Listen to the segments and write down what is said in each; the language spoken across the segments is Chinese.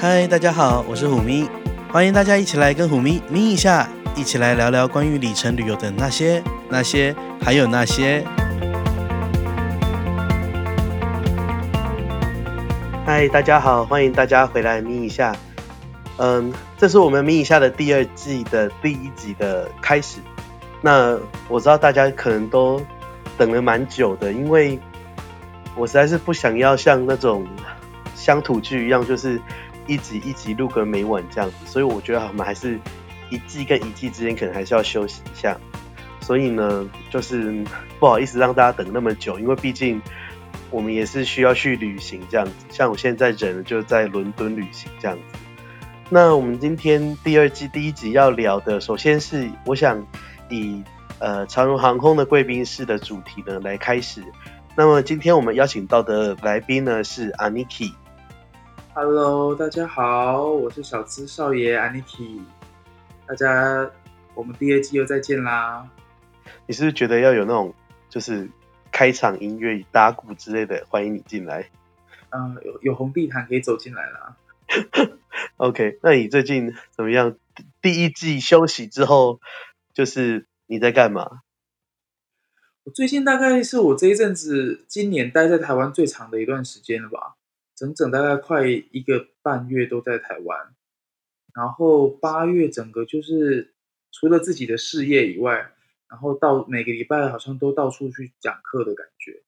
嗨，大家好，我是虎咪，欢迎大家一起来跟虎咪咪一下，一起来聊聊关于里程旅游的那些、那些，还有那些。嗨，大家好，欢迎大家回来咪一下。嗯，这是我们咪一下的第二季的第一集的开始。那我知道大家可能都等了蛮久的，因为我实在是不想要像那种乡土剧一样，就是。一集一集录个没完这样子，所以我觉得我们还是一季跟一季之间可能还是要休息一下。所以呢，就是不好意思让大家等那么久，因为毕竟我们也是需要去旅行这样子。像我现在人就在伦敦旅行这样子。那我们今天第二季第一集要聊的，首先是我想以呃长荣航空的贵宾室的主题呢来开始。那么今天我们邀请到的来宾呢是 Aniki。Hello，大家好，我是小资少爷 Aniki。大家，我们第二季又再见啦！你是不是觉得要有那种就是开场音乐、打鼓之类的，欢迎你进来？嗯，有有红地毯可以走进来啦。OK，那你最近怎么样？第一季休息之后，就是你在干嘛？我最近大概是我这一阵子今年待在台湾最长的一段时间了吧。整整大概快一个半月都在台湾，然后八月整个就是除了自己的事业以外，然后到每个礼拜好像都到处去讲课的感觉，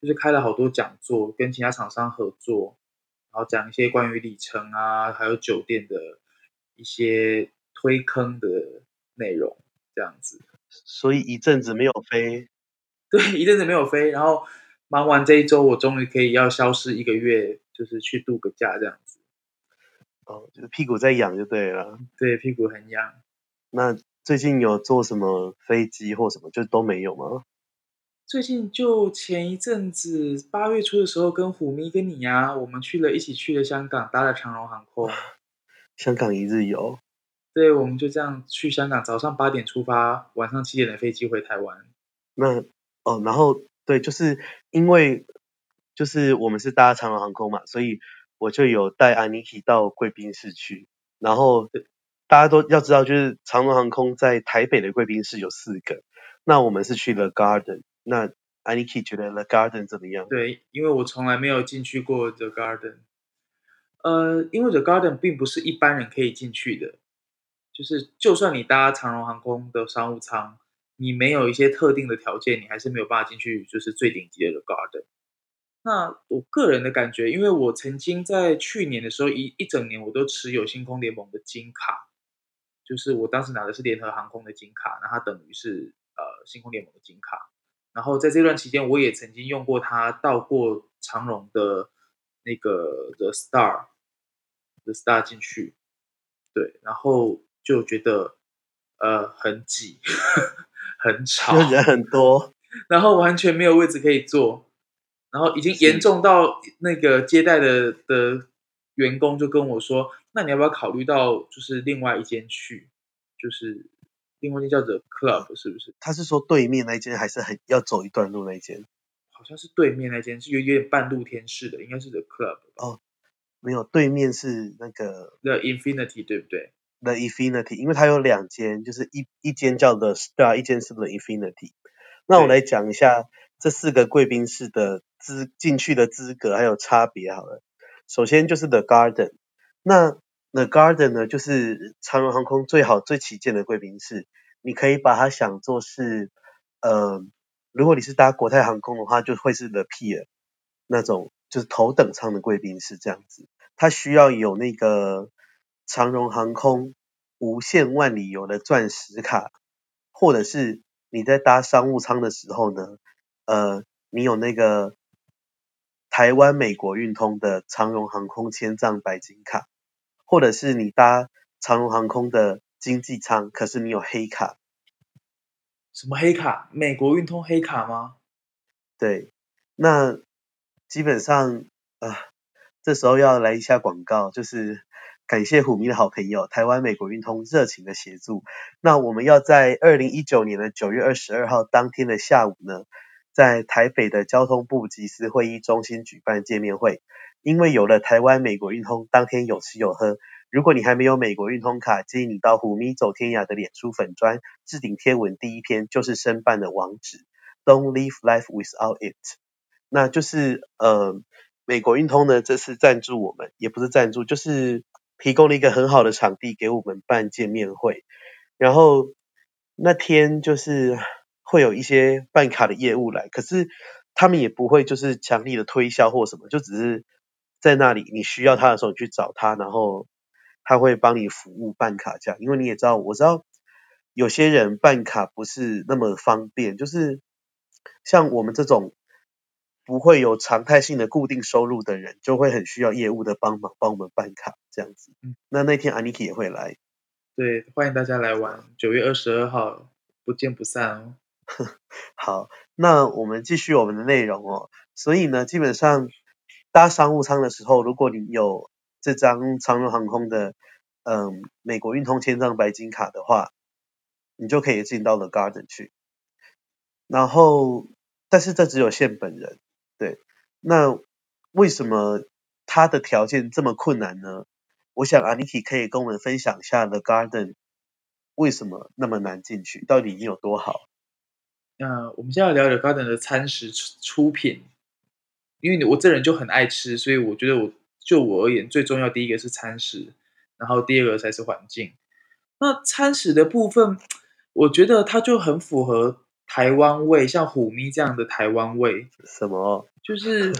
就是开了好多讲座，跟其他厂商合作，然后讲一些关于里程啊，还有酒店的一些推坑的内容，这样子。所以一阵子没有飞，对，一阵子没有飞，然后忙完这一周，我终于可以要消失一个月。就是去度个假这样子，哦，就是屁股在痒就对了。对，屁股很痒。那最近有坐什么飞机或什么，就都没有吗？最近就前一阵子八月初的时候，跟虎咪跟你呀、啊，我们去了一起去了香港，搭了长荣航空。香港一日游。对，我们就这样去香港，早上八点出发，晚上七点的飞机回台湾。那哦，然后对，就是因为。就是我们是搭长荣航空嘛，所以我就有带 Aniki 到贵宾室去。然后大家都要知道，就是长荣航空在台北的贵宾室有四个，那我们是去了 Garden。那 Aniki 觉得 The Garden 怎么样？对，因为我从来没有进去过 The Garden。呃，因为 The Garden 并不是一般人可以进去的，就是就算你搭长荣航空的商务舱，你没有一些特定的条件，你还是没有办法进去，就是最顶级的 The Garden。那我个人的感觉，因为我曾经在去年的时候一一整年我都持有星空联盟的金卡，就是我当时拿的是联合航空的金卡，那它等于是呃星空联盟的金卡。然后在这段期间，我也曾经用过它到过长荣的那个 The Star The Star 进去，对，然后就觉得呃很挤，很吵，人很多，然后完全没有位置可以坐。然后已经严重到那个接待的的员工就跟我说：“那你要不要考虑到就是另外一间去，就是另外一间叫做 Club 是不是？”他是说对面那一间还是很要走一段路那一间？好像是对面那间是有有点半露天式的，应该是 The Club 哦，没有，对面是那个 The Infinity 对不对？The Infinity，因为它有两间，就是一一间叫 The Star，一间是 The Infinity。那我来讲一下这四个贵宾室的。资进去的资格还有差别好了，首先就是 The Garden，那 The Garden 呢，就是长荣航空最好最旗舰的贵宾室，你可以把它想作是，呃，如果你是搭国泰航空的话，就会是 The Pier 那种就是头等舱的贵宾室这样子，它需要有那个长荣航空无限万里游的钻石卡，或者是你在搭商务舱的时候呢，呃，你有那个。台湾美国运通的长荣航空签帐白金卡，或者是你搭长荣航空的经济舱，可是你有黑卡。什么黑卡？美国运通黑卡吗？对，那基本上啊，这时候要来一下广告，就是感谢虎迷的好朋友台湾美国运通热情的协助。那我们要在二零一九年的九月二十二号当天的下午呢，在台北的交通部集思会议中心举办见面会。因为有了台湾美国运通，当天有吃有喝。如果你还没有美国运通卡，建议你到虎咪走天涯的脸书粉砖置顶贴文，第一篇就是申办的网址。Don't live life without it。那就是呃，美国运通呢，这次赞助我们，也不是赞助，就是提供了一个很好的场地给我们办见面会。然后那天就是会有一些办卡的业务来，可是他们也不会就是强力的推销或什么，就只是。在那里，你需要他的时候，你去找他，然后他会帮你服务办卡这样。因为你也知道，我知道有些人办卡不是那么方便，就是像我们这种不会有常态性的固定收入的人，就会很需要业务的帮忙，帮我们办卡这样子。嗯，那那天 Aniki 也会来，对，欢迎大家来玩，九月二十二号不见不散哦。好，那我们继续我们的内容哦。所以呢，基本上。搭商务舱的时候，如果你有这张长荣航空的嗯美国运通签帐白金卡的话，你就可以进到 The Garden 去。然后，但是这只有限本人，对。那为什么它的条件这么困难呢？我想 Aniki 可以跟我们分享一下 The Garden 为什么那么难进去，到底已经有多好？那我们现在聊聊 The Garden 的餐食出品。因为我这人就很爱吃，所以我觉得我就我而言，最重要第一个是餐食，然后第二个才是环境。那餐食的部分，我觉得它就很符合台湾味，像虎咪这样的台湾味。什么？就是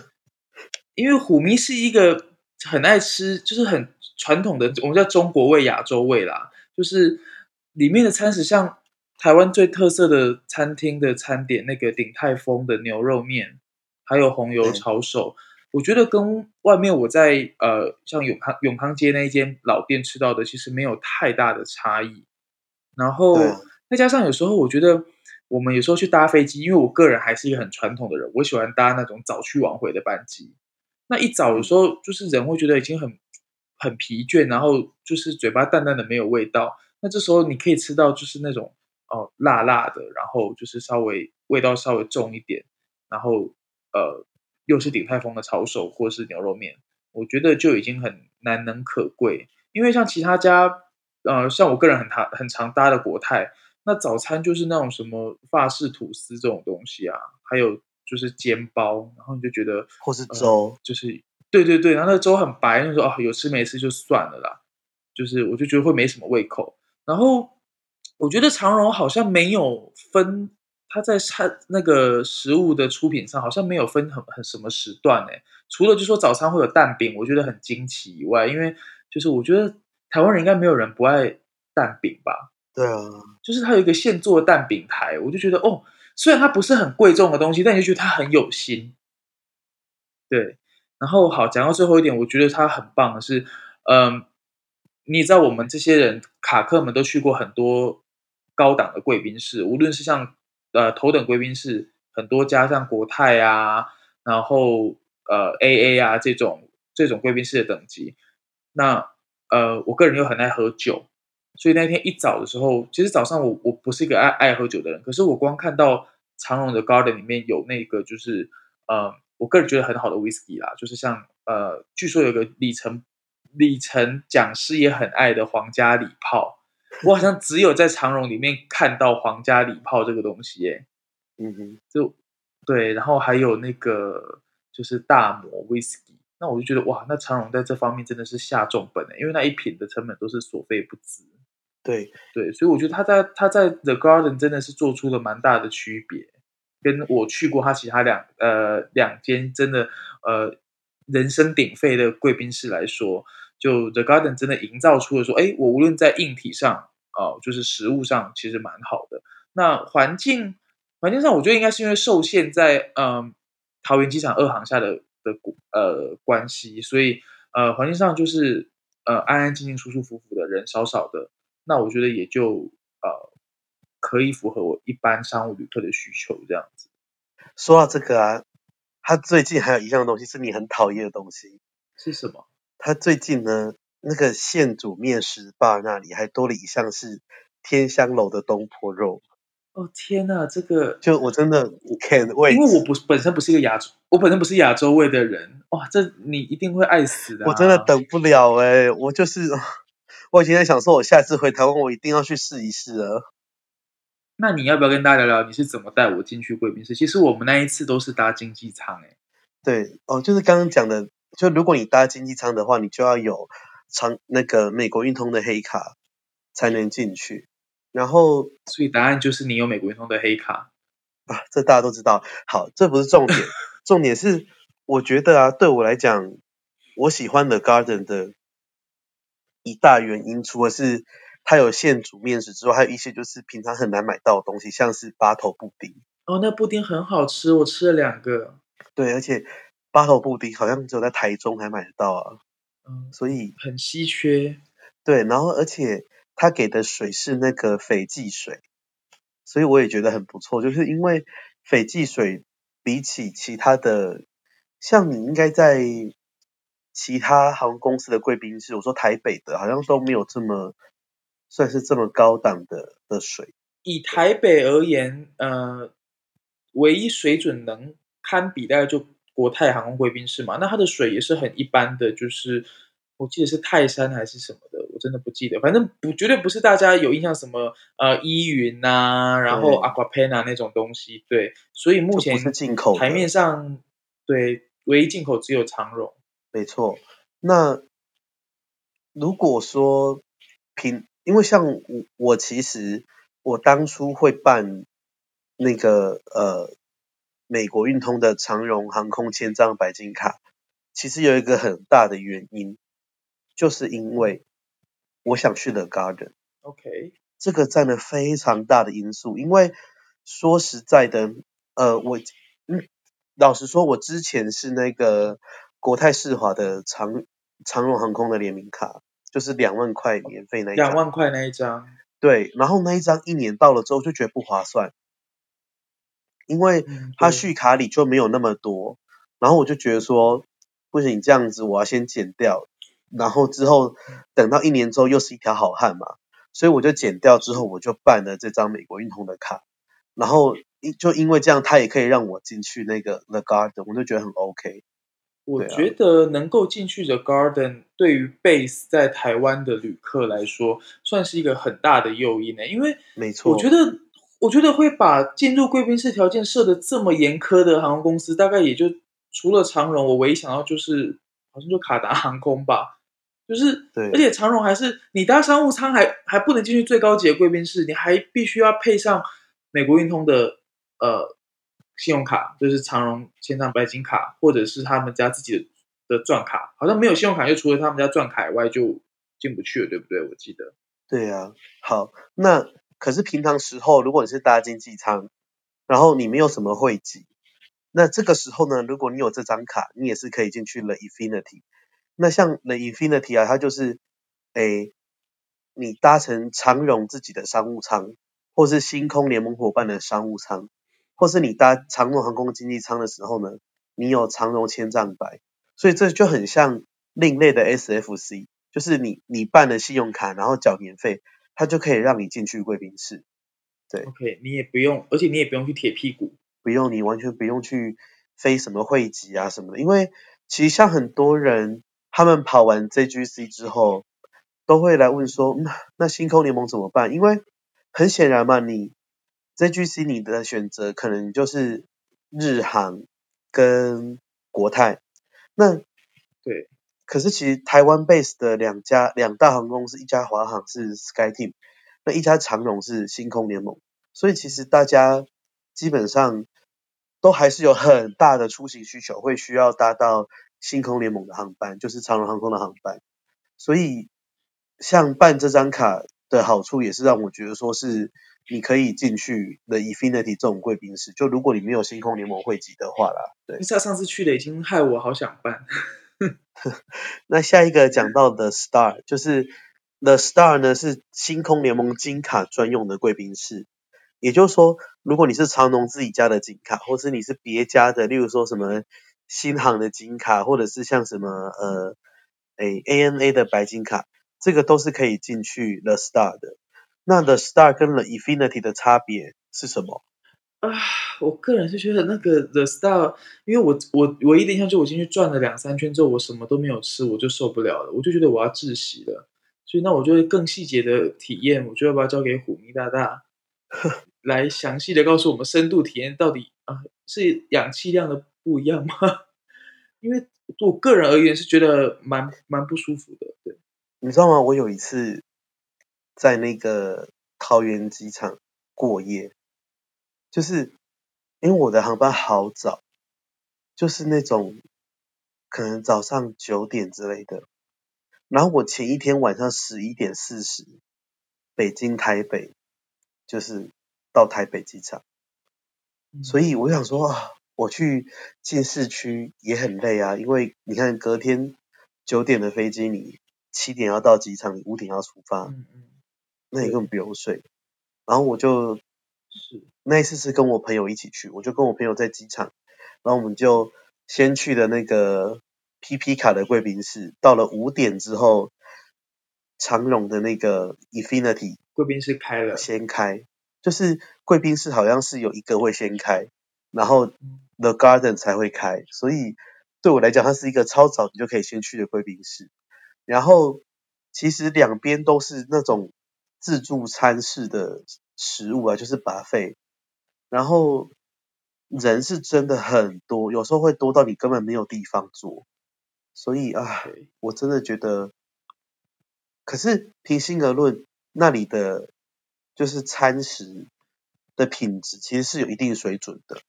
因为虎咪是一个很爱吃，就是很传统的，我们叫中国味、亚洲味啦。就是里面的餐食，像台湾最特色的餐厅的餐点，那个鼎泰丰的牛肉面。还有红油抄手，嗯、我觉得跟外面我在呃像永康永康街那一间老店吃到的其实没有太大的差异。然后再加上有时候我觉得我们有时候去搭飞机，因为我个人还是一个很传统的人，我喜欢搭那种早去晚回的班机。那一早有时候就是人会觉得已经很很疲倦，然后就是嘴巴淡淡的没有味道。那这时候你可以吃到就是那种哦、呃、辣辣的，然后就是稍微味道稍微重一点，然后。呃，又是鼎泰丰的抄手或是牛肉面，我觉得就已经很难能可贵。因为像其他家，呃，像我个人很常很常搭的国泰，那早餐就是那种什么法式吐司这种东西啊，还有就是煎包，然后你就觉得或是粥，呃、就是对对对，然后那个粥很白，那时候啊有吃没吃就算了啦，就是我就觉得会没什么胃口。然后我觉得长荣好像没有分。它在餐那个食物的出品上好像没有分很很什么时段诶，除了就说早餐会有蛋饼，我觉得很惊奇以外，因为就是我觉得台湾人应该没有人不爱蛋饼吧？对啊，就是它有一个现做的蛋饼台，我就觉得哦，虽然它不是很贵重的东西，但你就觉得它很有心。对，然后好讲到最后一点，我觉得它很棒的是，嗯，你知道我们这些人卡克们都去过很多高档的贵宾室，无论是像。呃，头等贵宾室很多家，像国泰啊，然后呃 AA 啊这种这种贵宾室的等级。那呃，我个人又很爱喝酒，所以那天一早的时候，其实早上我我不是一个爱爱喝酒的人，可是我光看到长荣的 Garden 里面有那个就是呃，我个人觉得很好的 Whisky 啦，就是像呃，据说有个里程里程讲师也很爱的皇家礼炮。我好像只有在长荣里面看到皇家礼炮这个东西耶，嗯哼，就对，然后还有那个就是大摩 whisky，那我就觉得哇，那长荣在这方面真的是下重本耶，因为那一瓶的成本都是所费不貲。对对，所以我觉得他在他在 The Garden 真的是做出了蛮大的区别，跟我去过他其他两呃两间真的呃人声鼎沸的贵宾室来说。就 The Garden 真的营造出了说，哎，我无论在硬体上，哦，就是食物上，其实蛮好的。那环境环境上，我觉得应该是因为受限在嗯桃园机场二航下的的呃关系，所以呃环境上就是呃安安静静、舒舒服服的，人少少的。那我觉得也就呃可以符合我一般商务旅客的需求这样子。说到这个啊，他最近还有一样东西是你很讨厌的东西，是什么？他最近呢，那个现煮面食吧那里还多了一项是天香楼的东坡肉。哦天呐，这个就我真的 can't wait，因为我不本身不是一个亚洲，我本身不是亚洲胃的人，哇，这你一定会爱死的、啊。我真的等不了哎、欸，我就是我已经在想说，我下次回台湾，我一定要去试一试了。那你要不要跟大家聊聊你是怎么带我进去贵宾室？其实我们那一次都是搭经济舱哎、欸。对哦，就是刚刚讲的，就如果你搭经济舱的话，你就要有长那个美国运通的黑卡才能进去。然后，所以答案就是你有美国运通的黑卡啊，这大家都知道。好，这不是重点，重点是我觉得啊，对我来讲，我喜欢 The Garden 的一大原因，除了是它有现煮面食之外，还有一些就是平常很难买到的东西，像是八头布丁。哦，那布丁很好吃，我吃了两个。对，而且八头布丁好像只有在台中才买得到啊，嗯，所以很稀缺。对，然后而且。他给的水是那个斐济水，所以我也觉得很不错。就是因为斐济水比起其他的，像你应该在其他航空公司的贵宾室，我说台北的，好像都没有这么算是这么高档的的水。以台北而言，呃，唯一水准能堪比，大概就国泰航空贵宾室嘛。那它的水也是很一般的，就是。我记得是泰山还是什么的，我真的不记得。反正不绝对不是大家有印象什么呃依云呐，然后 Aquapanna 那种东西。对，所以目前台面上对唯一进口只有长荣。没错。那如果说平，因为像我我其实我当初会办那个呃美国运通的长荣航空千张白金卡，其实有一个很大的原因。就是因为我想去 The Garden，OK，这个占了非常大的因素。因为说实在的，呃，我嗯，老实说，我之前是那个国泰世华的长长荣航空的联名卡，就是两万块免费那一张，两万块那一张，对，然后那一张一年到了之后就觉得不划算，因为它续卡里就没有那么多，然后我就觉得说，不行，这样子我要先减掉。然后之后等到一年之后又是一条好汉嘛，所以我就剪掉之后我就办了这张美国运通的卡，然后就因为这样，他也可以让我进去那个 The Garden，我就觉得很 OK。我觉得能够进去 The Garden 对于 base 在台湾的旅客来说，算是一个很大的诱因呢，因为没错，我觉得我觉得会把进入贵宾室条件设的这么严苛的航空公司，大概也就除了长荣，我唯一想到就是好像就卡达航空吧。就是，对，而且长荣还是你搭商务舱还还不能进去最高级的贵宾室，你还必须要配上美国运通的呃信用卡，就是长荣千张白金卡，或者是他们家自己的的钻卡，好像没有信用卡，就除了他们家钻卡以外就进不去了，对不对？我记得。对啊，好，那可是平常时候，如果你是搭经济舱，然后你没有什么会籍，那这个时候呢，如果你有这张卡，你也是可以进去了 Infinity。那像 The Infinity 啊，它就是，诶，你搭乘长荣自己的商务舱，或是星空联盟伙伴的商务舱，或是你搭长荣航空经济舱的时候呢，你有长荣千帐白，所以这就很像另类的 SFC，就是你你办了信用卡，然后缴年费，它就可以让你进去贵宾室。对，OK，你也不用，而且你也不用去铁屁股，不用，你完全不用去飞什么会籍啊什么的，因为其实像很多人。他们跑完 JGC 之后，都会来问说，那、嗯、那星空联盟怎么办？因为很显然嘛，你 JGC 你的选择可能就是日航跟国泰。那对，可是其实台湾 base 的两家两大航空公司，一家华航是 SkyTeam，那一家长荣是星空联盟。所以其实大家基本上都还是有很大的出行需求，会需要搭到。星空联盟的航班就是长荣航空的航班，所以像办这张卡的好处也是让我觉得说是你可以进去的 Infinity 这种贵宾室，就如果你没有星空联盟会籍的话啦，对。他上次去的已经害我好想办。那下一个讲到的 Star 就是 The Star 呢是星空联盟金卡专用的贵宾室，也就是说如果你是长荣自己家的金卡，或是你是别家的，例如说什么。新航的金卡，或者是像什么呃，哎 ANA 的白金卡，这个都是可以进去 The Star 的。那 The Star 跟 The Infinity 的差别是什么？啊，我个人是觉得那个 The Star，因为我我唯一的印象就我进去转了两三圈之后，我什么都没有吃，我就受不了了，我就觉得我要窒息了。所以那我就会更细节的体验，我就要把它交给虎咪大大 来详细的告诉我们深度体验到底啊是氧气量的不一样吗？因为我个人而言是觉得蛮蛮不舒服的。对，你知道吗？我有一次在那个桃园机场过夜。就是因为我的航班好早，就是那种可能早上九点之类的，然后我前一天晚上十一点四十，北京台北，就是到台北机场，所以我想说啊，我去进市区也很累啊，因为你看隔天九点的飞机，你七点要到机场，你五点要出发，那你根本不用睡，然后我就。是那一次是跟我朋友一起去，我就跟我朋友在机场，然后我们就先去的那个 PP 卡的贵宾室，到了五点之后，长荣的那个 Infinity 贵宾室开了，先开，就是贵宾室好像是有一个会先开，然后 The Garden 才会开，所以对我来讲，它是一个超早你就可以先去的贵宾室，然后其实两边都是那种自助餐式的。食物啊，就是 buffet，然后人是真的很多，有时候会多到你根本没有地方坐，所以啊，我真的觉得，可是平心而论，那里的就是餐食的品质其实是有一定水准的，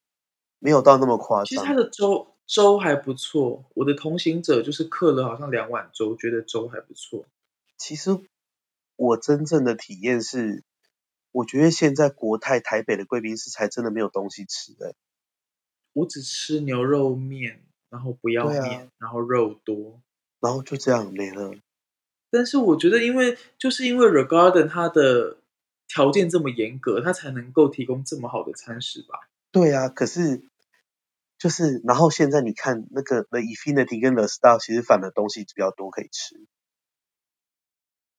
没有到那么夸张。其实它的粥粥还不错，我的同行者就是刻了好像两碗粥，觉得粥还不错。其实我真正的体验是。我觉得现在国泰台北的贵宾室才真的没有东西吃的。我只吃牛肉面，然后不要面，啊、然后肉多，然后就这样没了。但是我觉得，因为就是因为 The Garden 它的条件这么严格，它才能够提供这么好的餐食吧？对啊，可是就是然后现在你看那个 The Infinity 跟 The Star 其实反的东西比较多可以吃。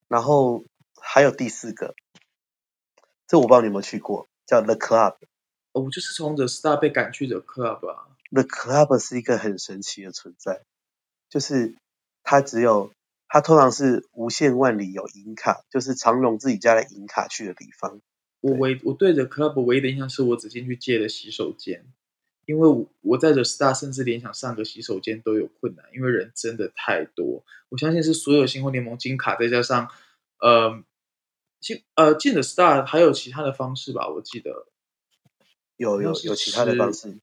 然后还有第四个。这我不知道你有没有去过，叫 The Club。哦，我就是从 The Star 被赶去 The Club 啊。The Club 是一个很神奇的存在，就是它只有它通常是无限万里有银卡，就是长荣自己家的银卡去的地方。我唯我对 The Club 唯一的印象是我只进去借了洗手间，因为我我在 The Star 甚至连想上个洗手间都有困难，因为人真的太多。我相信是所有星空联盟金卡再加上呃。进呃进的 Star 还有其他的方式吧，我记得有有有其他的方式，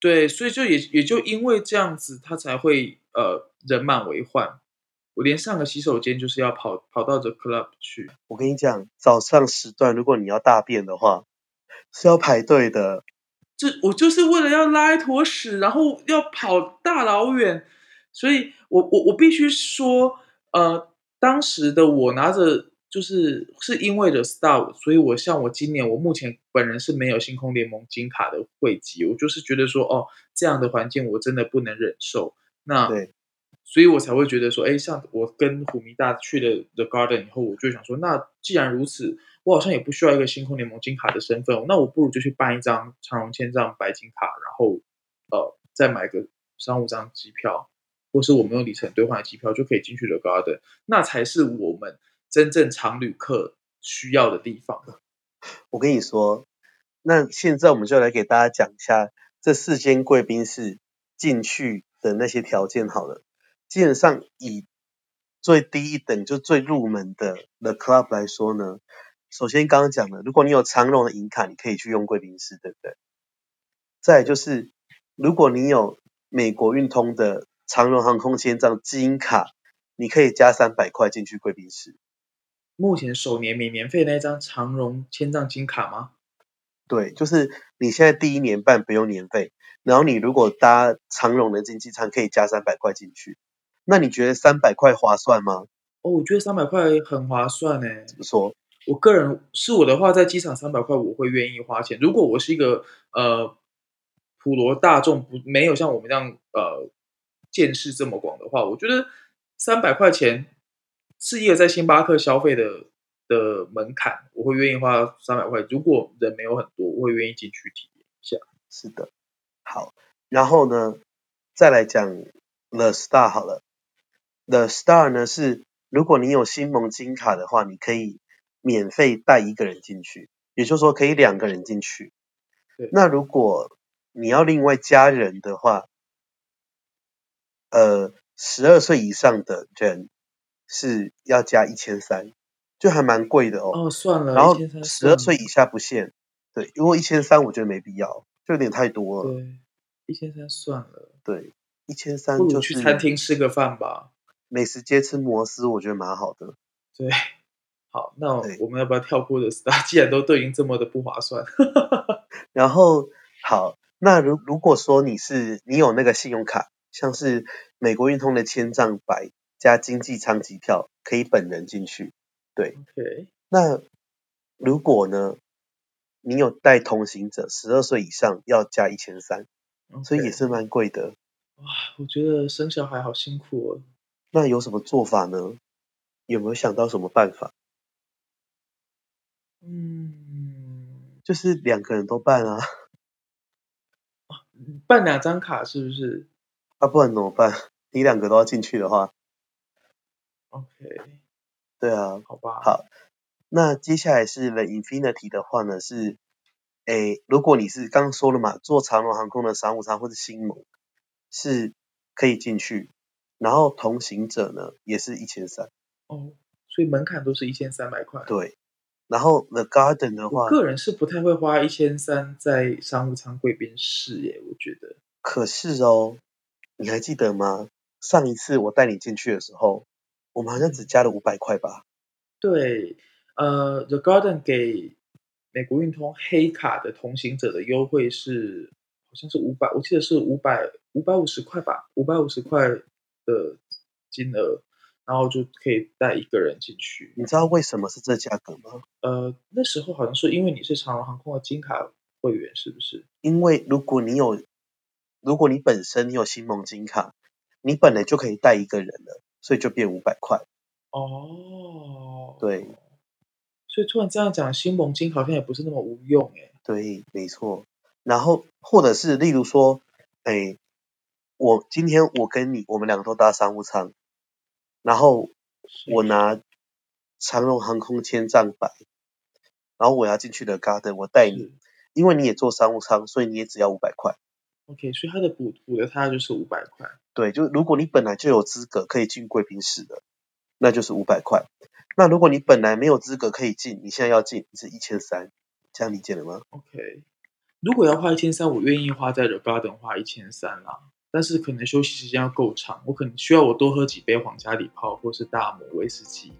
对，所以就也也就因为这样子，他才会呃人满为患。我连上个洗手间就是要跑跑到这 Club 去。我跟你讲，早上时段如果你要大便的话，是要排队的。这我就是为了要拉一坨屎，然后要跑大老远，所以我我我必须说，呃，当时的我拿着。就是是因为 The Star，所以我像我今年我目前本人是没有星空联盟金卡的汇集，我就是觉得说哦，这样的环境我真的不能忍受。那对，所以我才会觉得说，哎，像我跟虎迷大去了 The Garden 以后，我就想说，那既然如此，我好像也不需要一个星空联盟金卡的身份，那我不如就去办一张长荣签帐白金卡，然后呃再买个商务舱机票，或是我们用里程兑换的机票就可以进去 The Garden，那才是我们。真正常旅客需要的地方。我跟你说，那现在我们就来给大家讲一下这四间贵宾室进去的那些条件好了。基本上以最低一等就最入门的 The Club 来说呢，首先刚刚讲了，如果你有长荣的银卡，你可以去用贵宾室，对不对？再就是，如果你有美国运通的长荣航空签帐金卡，你可以加三百块进去贵宾室。目前首年免年费那张长荣千丈金卡吗？对，就是你现在第一年办不用年费，然后你如果搭长荣的经济舱可以加三百块进去，那你觉得三百块划算吗？哦，我觉得三百块很划算诶。怎么说？我个人是我的话，在机场三百块我会愿意花钱。如果我是一个呃普罗大众，不没有像我们这样呃见识这么广的话，我觉得三百块钱。是一个在星巴克消费的的门槛，我会愿意花三百块。如果人没有很多，我会愿意进去体验一下。是的，好，然后呢，再来讲 The Star 好了。The Star 呢是，如果你有星盟金卡的话，你可以免费带一个人进去，也就是说可以两个人进去。那如果你要另外加人的话，呃，十二岁以上的人是要加一千三，就还蛮贵的哦。哦，算了。然后十二岁以下不限。对，如果一千三，我觉得没必要，就有点太多了。对，一千三算了。对，一千三就去餐厅吃个饭吧。美食街吃摩斯，我觉得蛮好的。对，好，那我们要不要跳过的 Star？既然都都已经这么的不划算。然后，好，那如如果说你是你有那个信用卡，像是美国运通的千账白加经济舱机票，可以本人进去。对，OK。那如果呢，你有带同行者，十二岁以上要加一千三，所以也是蛮贵的。哇，我觉得生小孩好辛苦哦。那有什么做法呢？有没有想到什么办法？嗯，就是两个人都办啊。办两张卡是不是？啊，不然怎么办？你两个都要进去的话，OK。对啊，好吧。好，那接下来是 The Infinity 的话呢，是，诶，如果你是刚刚说了嘛，坐长荣航空的商务舱或者新盟，是可以进去。然后同行者呢，也是一千三哦，所以门槛都是一千三百块。对，然后 The Garden 的话，我个人是不太会花一千三在商务舱贵宾室耶，我觉得。可是哦，你还记得吗？上一次我带你进去的时候，我们好像只加了五百块吧？对，呃，The Garden 给美国运通黑卡的同行者的优惠是，好像是五百，我记得是五百五百五十块吧，五百五十块。的金额，然后就可以带一个人进去。你知道为什么是这价格吗？呃，那时候好像是因为你是长荣航空的金卡会员，是不是？因为如果你有，如果你本身你有新梦金卡，你本来就可以带一个人了，所以就变五百块。哦，对。所以突然这样讲，新盟金好像也不是那么无用诶。对，没错。然后或者是例如说，哎。我今天我跟你，我们两个都搭商务舱，然后我拿长荣航空千丈白，然后我要进去的 Garden，我带你，因为你也坐商务舱，所以你也只要五百块。OK，所以他的补补的他就是五百块。对，就如果你本来就有资格可以进贵宾室的，那就是五百块。那如果你本来没有资格可以进，你现在要进是一千三，这样理解了吗？OK，如果要花一千三，我愿意花在 The Garden 花一千三啦。但是可能休息时间要够长，我可能需要我多喝几杯皇家礼炮或是大摩威士忌。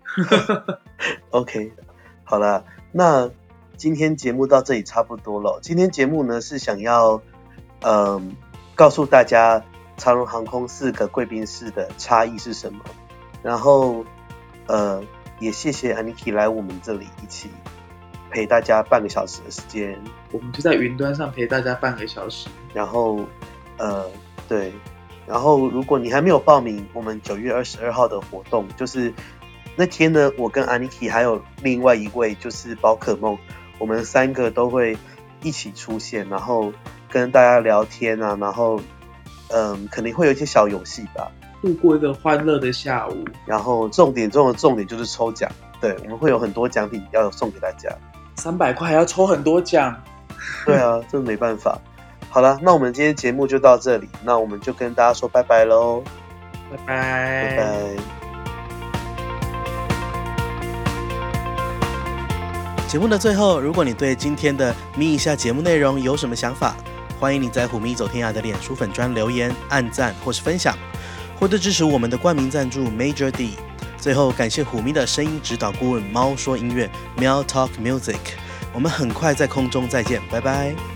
OK，好了，那今天节目到这里差不多了。今天节目呢是想要，嗯、呃，告诉大家长荣航空四个贵宾室的差异是什么。然后，呃，也谢谢 Aniki 来我们这里一起陪大家半个小时的时间。我们就在云端上陪大家半个小时。然后，呃。对，然后如果你还没有报名，我们九月二十二号的活动就是那天呢，我跟 Aniki 还有另外一位就是宝可梦，我们三个都会一起出现，然后跟大家聊天啊，然后嗯，肯定会有一些小游戏吧，度过一个欢乐的下午。然后重点中的重点就是抽奖，对，我们会有很多奖品要送给大家，三百块还要抽很多奖，对啊，这没办法。好了，那我们今天节目就到这里，那我们就跟大家说拜拜喽，拜拜拜拜。节目的最后，如果你对今天的咪一下节目内容有什么想法，欢迎你在虎咪走天涯的脸书粉专留言、按赞或是分享，获得支持我们的冠名赞助 Major D。最后，感谢虎咪的声音指导顾问猫说音乐 m e l Talk Music。我们很快在空中再见，拜拜。